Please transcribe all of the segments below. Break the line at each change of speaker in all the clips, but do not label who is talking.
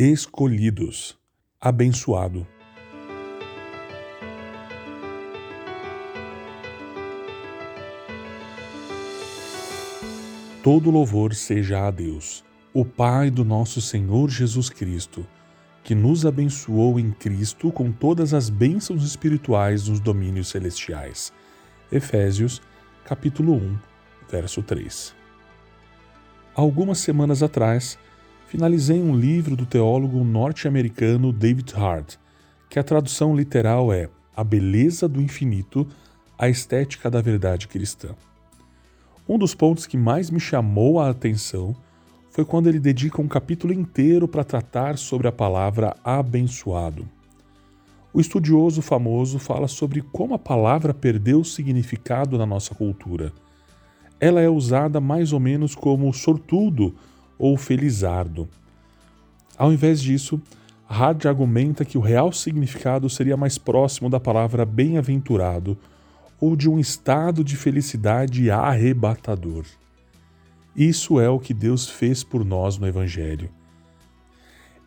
escolhidos, abençoado. Todo louvor seja a Deus, o Pai do nosso Senhor Jesus Cristo, que nos abençoou em Cristo com todas as bênçãos espirituais nos domínios celestiais. Efésios, capítulo 1, verso 3. Algumas semanas atrás, finalizei um livro do teólogo norte-americano David Hart, que a tradução literal é A Beleza do Infinito, a Estética da Verdade Cristã. Um dos pontos que mais me chamou a atenção foi quando ele dedica um capítulo inteiro para tratar sobre a palavra abençoado. O estudioso famoso fala sobre como a palavra perdeu significado na nossa cultura. Ela é usada mais ou menos como sortudo ou felizardo. Ao invés disso, Hard argumenta que o real significado seria mais próximo da palavra bem-aventurado ou de um estado de felicidade arrebatador. Isso é o que Deus fez por nós no Evangelho.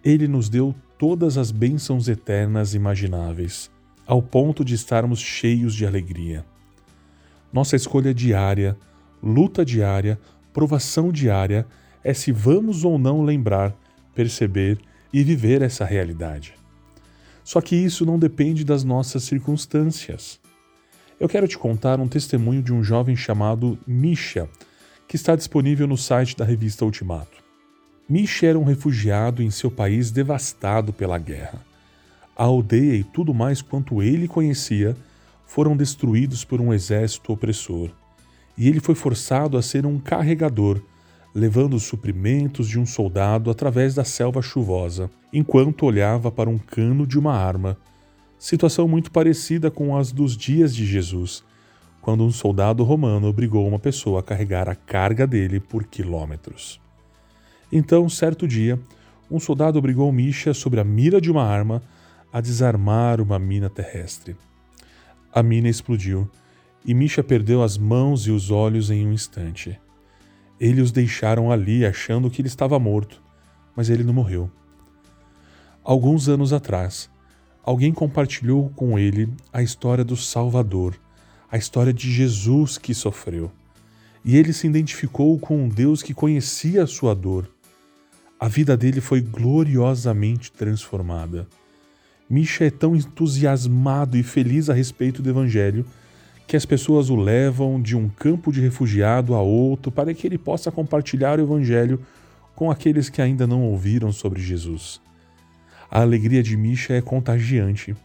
Ele nos deu todas as bênçãos eternas imagináveis, ao ponto de estarmos cheios de alegria. Nossa escolha diária, luta diária, provação diária é se vamos ou não lembrar, perceber e viver essa realidade. Só que isso não depende das nossas circunstâncias. Eu quero te contar um testemunho de um jovem chamado Misha, que está disponível no site da revista Ultimato. Misha era um refugiado em seu país devastado pela guerra. A aldeia e tudo mais quanto ele conhecia foram destruídos por um exército opressor, e ele foi forçado a ser um carregador, levando os suprimentos de um soldado através da selva chuvosa, enquanto olhava para um cano de uma arma. Situação muito parecida com as dos dias de Jesus, quando um soldado romano obrigou uma pessoa a carregar a carga dele por quilômetros. Então, certo dia, um soldado obrigou Misha, sobre a mira de uma arma, a desarmar uma mina terrestre. A mina explodiu e Misha perdeu as mãos e os olhos em um instante. Eles os deixaram ali achando que ele estava morto, mas ele não morreu. Alguns anos atrás, alguém compartilhou com ele a história do Salvador, a história de Jesus que sofreu. E ele se identificou com um Deus que conhecia a sua dor a vida dele foi gloriosamente transformada. Misha é tão entusiasmado e feliz a respeito do Evangelho que as pessoas o levam de um campo de refugiado a outro para que ele possa compartilhar o Evangelho com aqueles que ainda não ouviram sobre Jesus. A alegria de Misha é contagiante.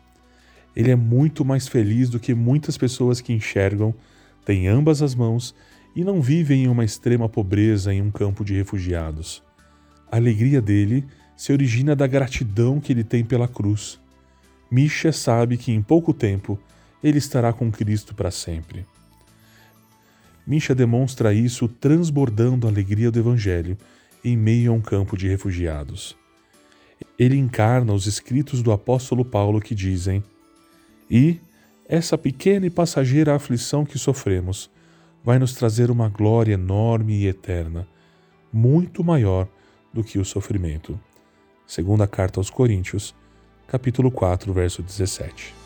Ele é muito mais feliz do que muitas pessoas que enxergam, têm ambas as mãos e não vivem em uma extrema pobreza em um campo de refugiados. A alegria dele se origina da gratidão que ele tem pela cruz. Misha sabe que em pouco tempo ele estará com Cristo para sempre. Misha demonstra isso transbordando a alegria do Evangelho em meio a um campo de refugiados. Ele encarna os escritos do apóstolo Paulo que dizem: E essa pequena e passageira aflição que sofremos vai nos trazer uma glória enorme e eterna, muito maior do que o sofrimento. Segunda carta aos Coríntios, capítulo 4, verso 17.